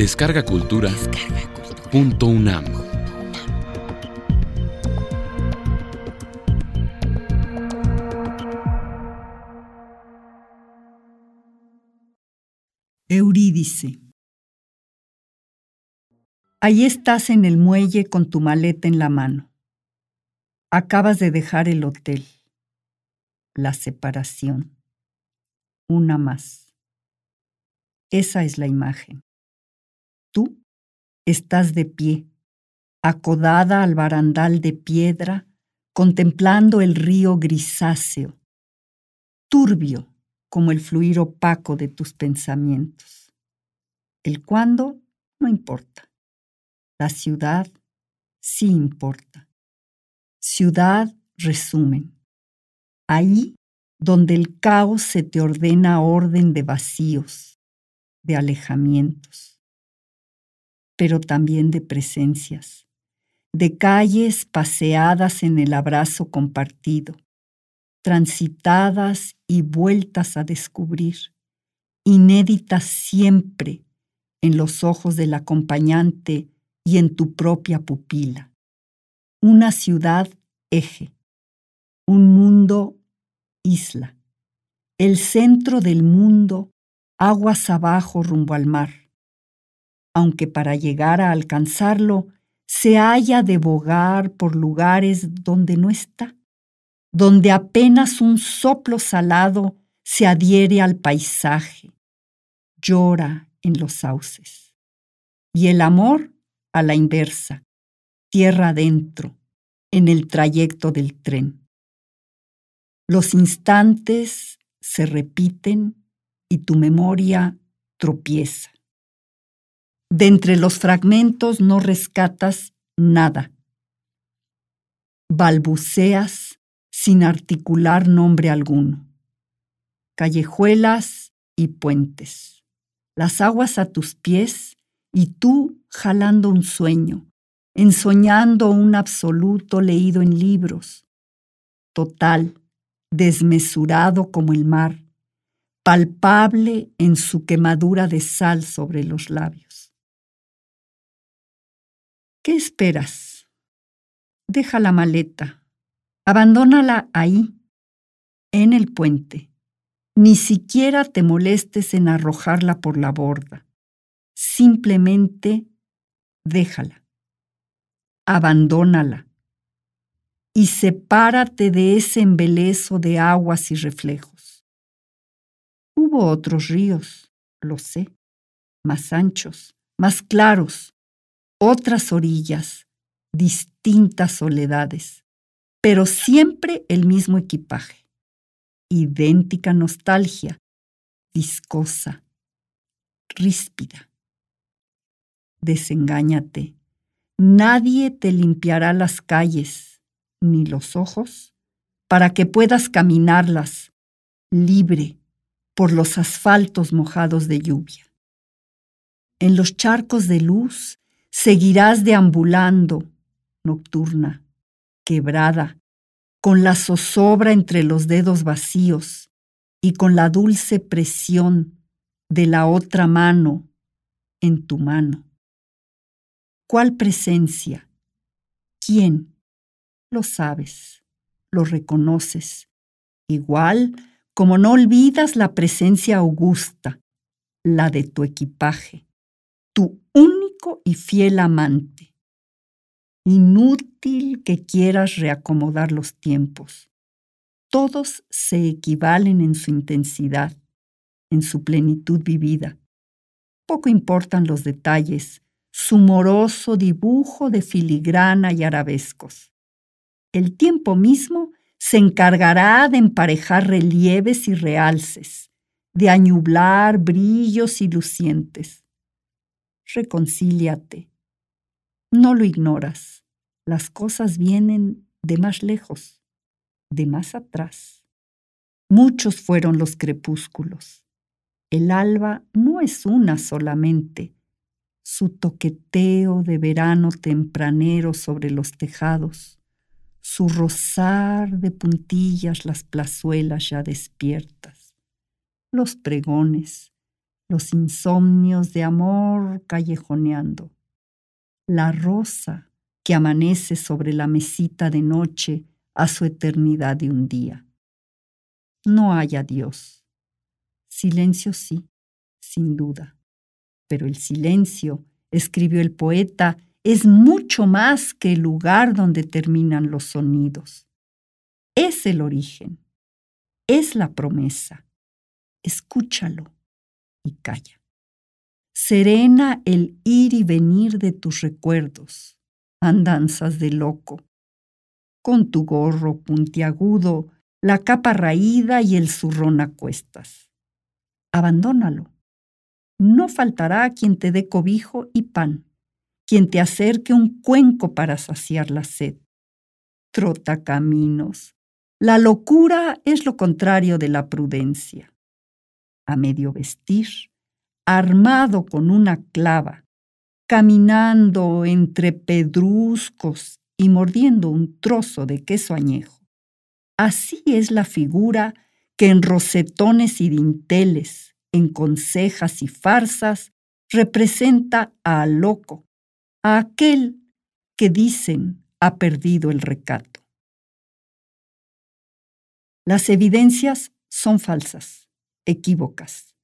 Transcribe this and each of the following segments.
Descarga Cultura. Punto UNAM. Eurídice. Ahí estás en el muelle con tu maleta en la mano. Acabas de dejar el hotel. La separación. Una más. Esa es la imagen. Tú estás de pie, acodada al barandal de piedra, contemplando el río grisáceo, turbio como el fluir opaco de tus pensamientos. El cuándo no importa. La ciudad sí importa. Ciudad resumen. Ahí donde el caos se te ordena orden de vacíos, de alejamientos, pero también de presencias, de calles paseadas en el abrazo compartido, transitadas y vueltas a descubrir, inéditas siempre en los ojos del acompañante y en tu propia pupila. Una ciudad eje, un mundo isla, el centro del mundo aguas abajo rumbo al mar, aunque para llegar a alcanzarlo se haya de bogar por lugares donde no está, donde apenas un soplo salado se adhiere al paisaje, llora en los sauces. Y el amor a la inversa, tierra adentro, en el trayecto del tren. Los instantes se repiten y tu memoria tropieza. De entre los fragmentos no rescatas nada. Balbuceas sin articular nombre alguno. Callejuelas y puentes. Las aguas a tus pies y tú jalando un sueño, ensoñando un absoluto leído en libros. Total, desmesurado como el mar, palpable en su quemadura de sal sobre los labios. ¿Qué esperas? Deja la maleta, abandónala ahí, en el puente. Ni siquiera te molestes en arrojarla por la borda simplemente déjala, abandónala y sepárate de ese embelezo de aguas y reflejos. Hubo otros ríos, lo sé, más anchos, más claros, otras orillas, distintas soledades, pero siempre el mismo equipaje, idéntica nostalgia, viscosa, ríspida desengáñate. Nadie te limpiará las calles ni los ojos para que puedas caminarlas libre por los asfaltos mojados de lluvia. En los charcos de luz seguirás deambulando, nocturna, quebrada, con la zozobra entre los dedos vacíos y con la dulce presión de la otra mano en tu mano. ¿Cuál presencia? ¿Quién? Lo sabes, lo reconoces, igual como no olvidas la presencia augusta, la de tu equipaje, tu y fiel amante. Inútil que quieras reacomodar los tiempos. Todos se equivalen en su intensidad, en su plenitud vivida. Poco importan los detalles, su moroso dibujo de filigrana y arabescos. El tiempo mismo se encargará de emparejar relieves y realces, de añublar brillos y lucientes. Reconcíliate. No lo ignoras. Las cosas vienen de más lejos, de más atrás. Muchos fueron los crepúsculos. El alba no es una solamente, su toqueteo de verano tempranero sobre los tejados, su rozar de puntillas las plazuelas ya despiertas, los pregones, los insomnios de amor callejoneando, la rosa que amanece sobre la mesita de noche a su eternidad de un día. No hay adiós. Silencio sí, sin duda. Pero el silencio, escribió el poeta, es mucho más que el lugar donde terminan los sonidos. Es el origen, es la promesa. Escúchalo y calla. Serena el ir y venir de tus recuerdos, andanzas de loco, con tu gorro puntiagudo, la capa raída y el zurrón a cuestas. Abandónalo. No faltará quien te dé cobijo y pan, quien te acerque un cuenco para saciar la sed. Trota caminos. La locura es lo contrario de la prudencia. A medio vestir, armado con una clava, caminando entre pedruscos y mordiendo un trozo de queso añejo. Así es la figura que en rosetones y dinteles, en consejas y farsas, representa al loco, a aquel que dicen ha perdido el recato. Las evidencias son falsas, equívocas.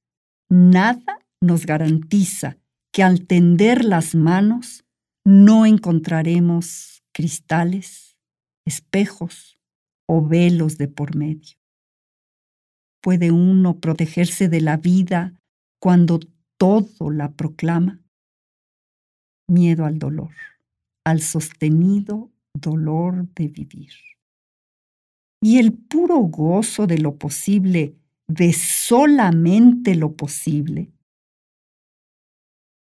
Nada nos garantiza que al tender las manos no encontraremos cristales, espejos o velos de por medio. ¿Puede uno protegerse de la vida cuando todo la proclama? Miedo al dolor, al sostenido dolor de vivir. Y el puro gozo de lo posible, de solamente lo posible.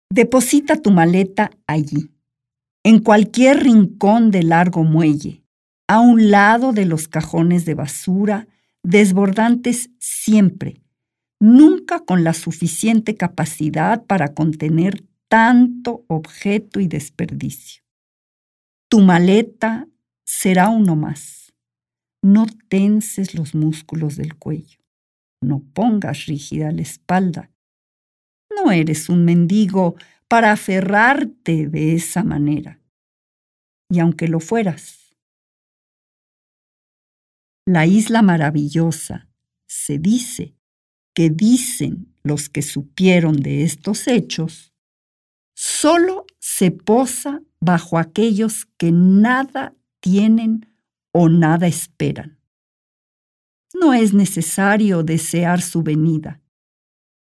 Deposita tu maleta allí en cualquier rincón del largo muelle, a un lado de los cajones de basura, desbordantes siempre, nunca con la suficiente capacidad para contener tanto objeto y desperdicio. Tu maleta será uno más. No tenses los músculos del cuello. No pongas rígida la espalda. No eres un mendigo para aferrarte de esa manera. Y aunque lo fueras, la isla maravillosa se dice que dicen los que supieron de estos hechos, solo se posa bajo aquellos que nada tienen o nada esperan. No es necesario desear su venida.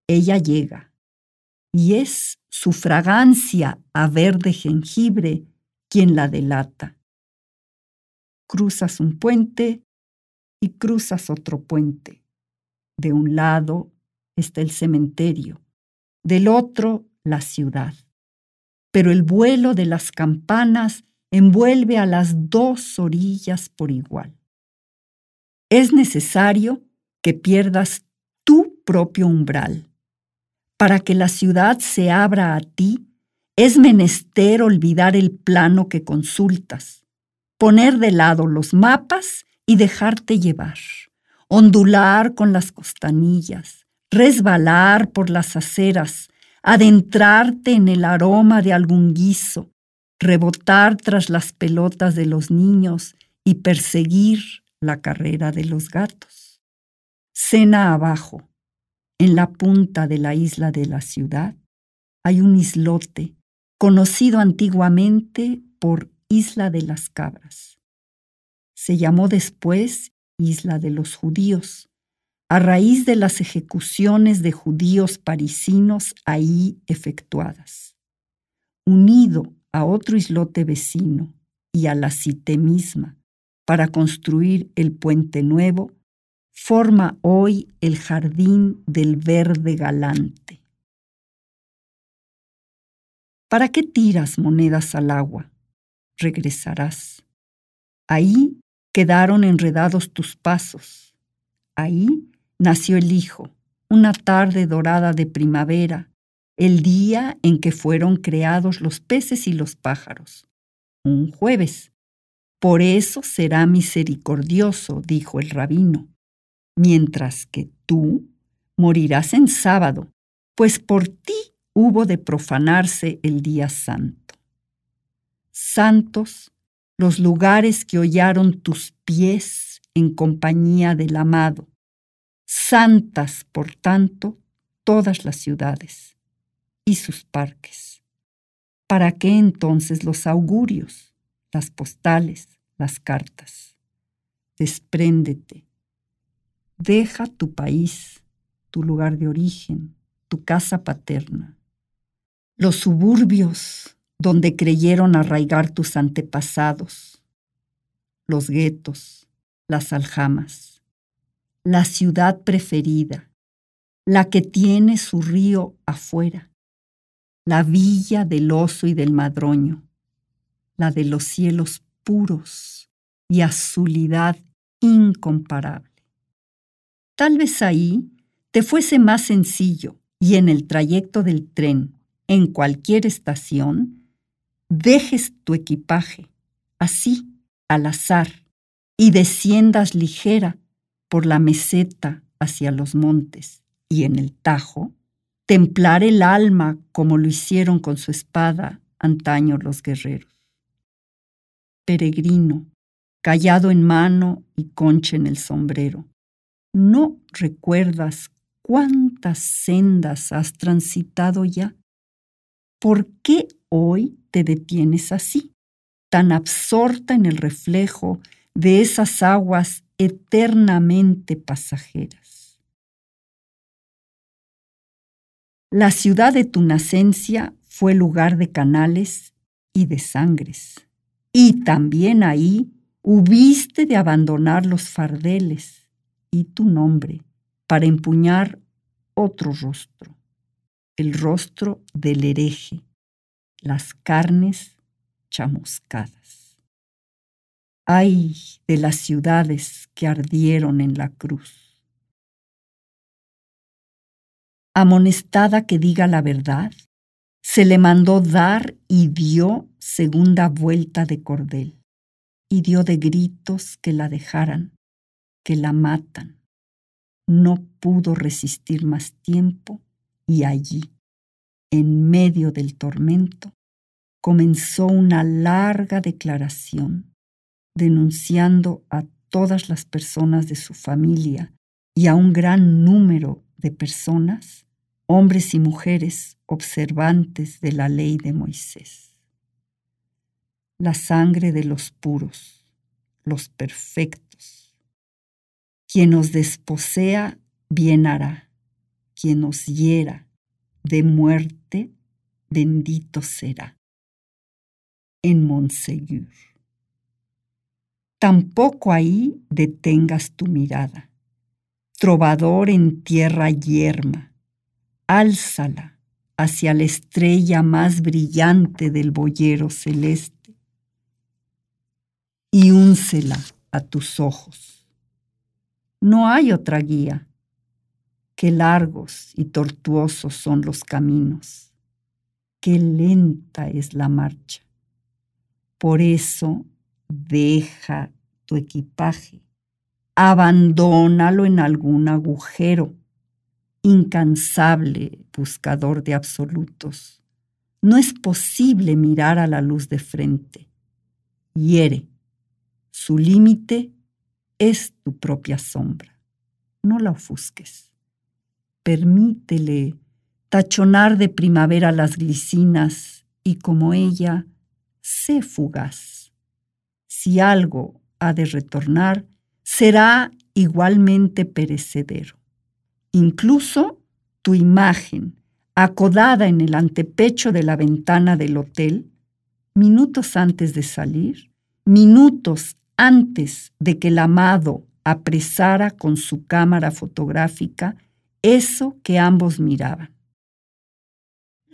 Ella llega y es su fragancia a verde jengibre quien la delata. Cruzas un puente y cruzas otro puente. De un lado está el cementerio, del otro la ciudad. Pero el vuelo de las campanas envuelve a las dos orillas por igual. Es necesario que pierdas tu propio umbral. Para que la ciudad se abra a ti, es menester olvidar el plano que consultas, poner de lado los mapas y dejarte llevar, ondular con las costanillas, resbalar por las aceras, adentrarte en el aroma de algún guiso, rebotar tras las pelotas de los niños y perseguir la carrera de los gatos. Cena abajo, en la punta de la isla de la ciudad hay un islote conocido antiguamente por Isla de las Cabras. Se llamó después Isla de los Judíos, a raíz de las ejecuciones de judíos parisinos ahí efectuadas. Unido a otro islote vecino y a la cité misma para construir el puente nuevo, forma hoy el jardín del verde galante. ¿Para qué tiras monedas al agua? Regresarás. Ahí quedaron enredados tus pasos. Ahí nació el hijo, una tarde dorada de primavera, el día en que fueron creados los peces y los pájaros. Un jueves. Por eso será misericordioso, dijo el rabino mientras que tú morirás en sábado, pues por ti hubo de profanarse el día santo. Santos los lugares que hollaron tus pies en compañía del amado. Santas, por tanto, todas las ciudades y sus parques. ¿Para qué entonces los augurios, las postales, las cartas? Despréndete. Deja tu país, tu lugar de origen, tu casa paterna. Los suburbios donde creyeron arraigar tus antepasados, los guetos, las aljamas, la ciudad preferida, la que tiene su río afuera, la villa del oso y del madroño, la de los cielos puros y azulidad incomparable. Tal vez ahí te fuese más sencillo y en el trayecto del tren, en cualquier estación, dejes tu equipaje, así, al azar, y desciendas ligera por la meseta hacia los montes, y en el Tajo, templar el alma como lo hicieron con su espada antaño los guerreros. Peregrino, callado en mano y concha en el sombrero, ¿no recuerdas cuántas sendas has transitado ya? ¿Por qué hoy te detienes así, tan absorta en el reflejo de esas aguas eternamente pasajeras? La ciudad de tu nacencia fue lugar de canales y de sangres, y también ahí hubiste de abandonar los fardeles y tu nombre para empuñar otro rostro el rostro del hereje, las carnes chamuscadas. Ay de las ciudades que ardieron en la cruz. Amonestada que diga la verdad, se le mandó dar y dio segunda vuelta de cordel, y dio de gritos que la dejaran, que la matan. No pudo resistir más tiempo y allí, en medio del tormento, comenzó una larga declaración denunciando a todas las personas de su familia y a un gran número de personas, hombres y mujeres observantes de la ley de Moisés. La sangre de los puros, los perfectos. Quien os desposea, bien hará quien os hiera de muerte, bendito será. En Monsegur. Tampoco ahí detengas tu mirada. Trovador en tierra yerma, álzala hacia la estrella más brillante del boyero celeste y úncela a tus ojos. No hay otra guía Qué largos y tortuosos son los caminos, qué lenta es la marcha. Por eso deja tu equipaje, abandónalo en algún agujero, incansable buscador de absolutos. No es posible mirar a la luz de frente. Hiere. Su límite es tu propia sombra. No la ofusques permítele tachonar de primavera las glicinas y como ella, sé fugaz. Si algo ha de retornar, será igualmente perecedero. Incluso tu imagen, acodada en el antepecho de la ventana del hotel, minutos antes de salir, minutos antes de que el amado apresara con su cámara fotográfica eso que ambos miraban.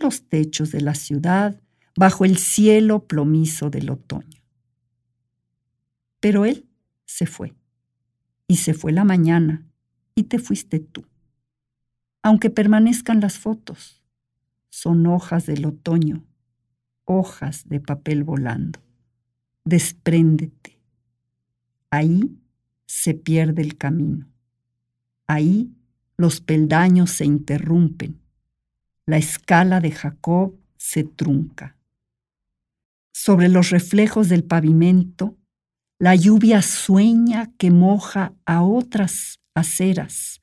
Los techos de la ciudad bajo el cielo plomizo del otoño. Pero él se fue, y se fue la mañana, y te fuiste tú. Aunque permanezcan las fotos, son hojas del otoño, hojas de papel volando. Despréndete. Ahí se pierde el camino. Ahí los peldaños se interrumpen, la escala de Jacob se trunca. Sobre los reflejos del pavimento, la lluvia sueña que moja a otras aceras,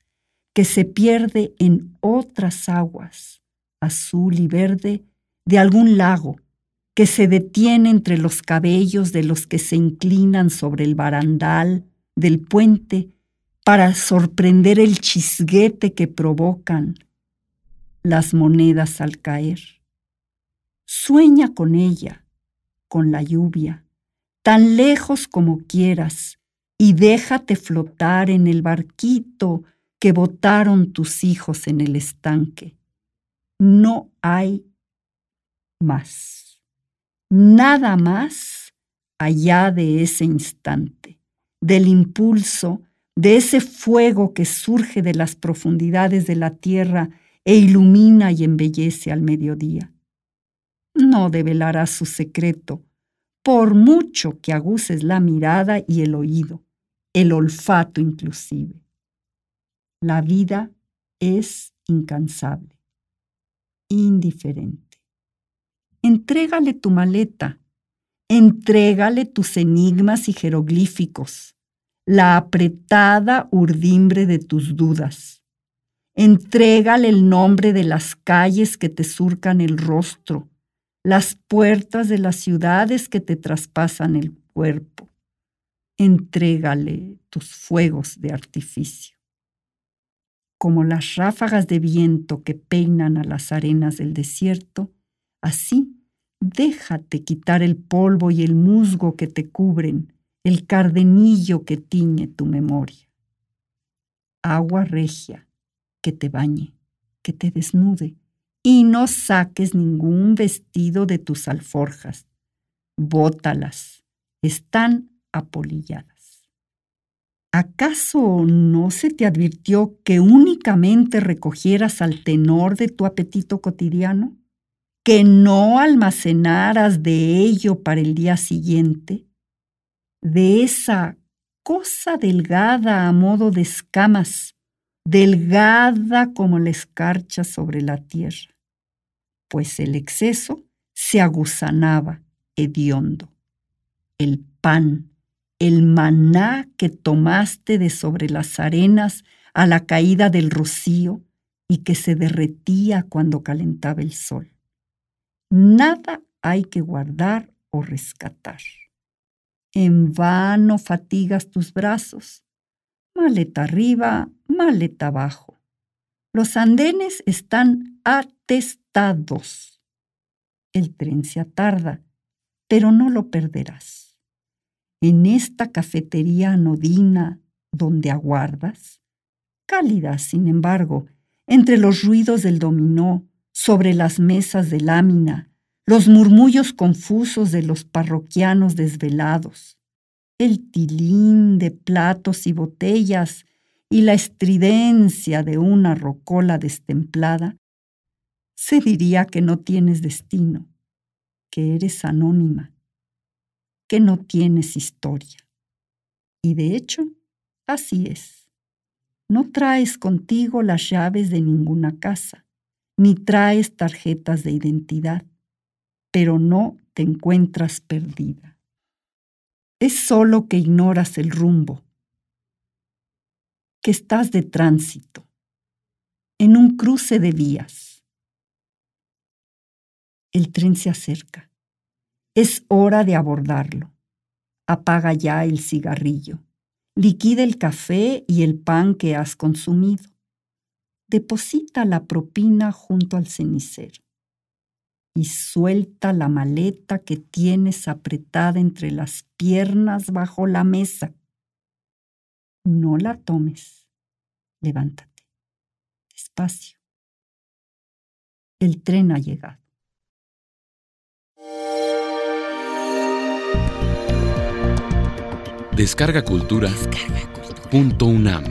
que se pierde en otras aguas, azul y verde, de algún lago, que se detiene entre los cabellos de los que se inclinan sobre el barandal del puente para sorprender el chisguete que provocan las monedas al caer. Sueña con ella, con la lluvia, tan lejos como quieras, y déjate flotar en el barquito que botaron tus hijos en el estanque. No hay más, nada más allá de ese instante, del impulso, de ese fuego que surge de las profundidades de la tierra e ilumina y embellece al mediodía. No develarás su secreto, por mucho que aguces la mirada y el oído, el olfato inclusive. La vida es incansable, indiferente. Entrégale tu maleta, entrégale tus enigmas y jeroglíficos, la apretada urdimbre de tus dudas. Entrégale el nombre de las calles que te surcan el rostro, las puertas de las ciudades que te traspasan el cuerpo. Entrégale tus fuegos de artificio como las ráfagas de viento que peinan a las arenas del desierto, así déjate quitar el polvo y el musgo que te cubren, el cardenillo que tiñe tu memoria. Agua regia que te bañe, que te desnude, y no saques ningún vestido de tus alforjas. Bótalas, están apolilladas. ¿Acaso no se te advirtió que únicamente recogieras al tenor de tu apetito cotidiano? ¿Que no almacenaras de ello para el día siguiente? De esa cosa delgada a modo de escamas, delgada como la escarcha sobre la tierra, pues el exceso se aguzanaba hediondo. El pan el maná que tomaste de sobre las arenas a la caída del rocío y que se derretía cuando calentaba el sol. Nada hay que guardar o rescatar. En vano fatigas tus brazos. Maleta arriba, maleta abajo. Los andenes están atestados. El tren se atarda, pero no lo perderás en esta cafetería anodina donde aguardas? Cálida, sin embargo, entre los ruidos del dominó, sobre las mesas de lámina, los murmullos confusos de los parroquianos desvelados, el tilín de platos y botellas y la estridencia de una rocola destemplada, se diría que no tienes destino, que eres anónima, que no tienes historia. Y de hecho, así es. No traes contigo las llaves de ninguna casa, ni traes tarjetas de identidad, pero no te encuentras perdida. Es solo que ignoras el rumbo, que estás de tránsito, en un cruce de vías. El tren se acerca. Es hora de abordarlo. Apaga ya el cigarrillo. Liquida el café y el pan que has consumido. Deposita la propina junto al cenicero. Y suelta la maleta que tienes apretada entre las piernas bajo la mesa. No la tomes. Levántate. Despacio. El tren ha llegado. Descarga Cultura. Descarga cultura. Punto UNAM.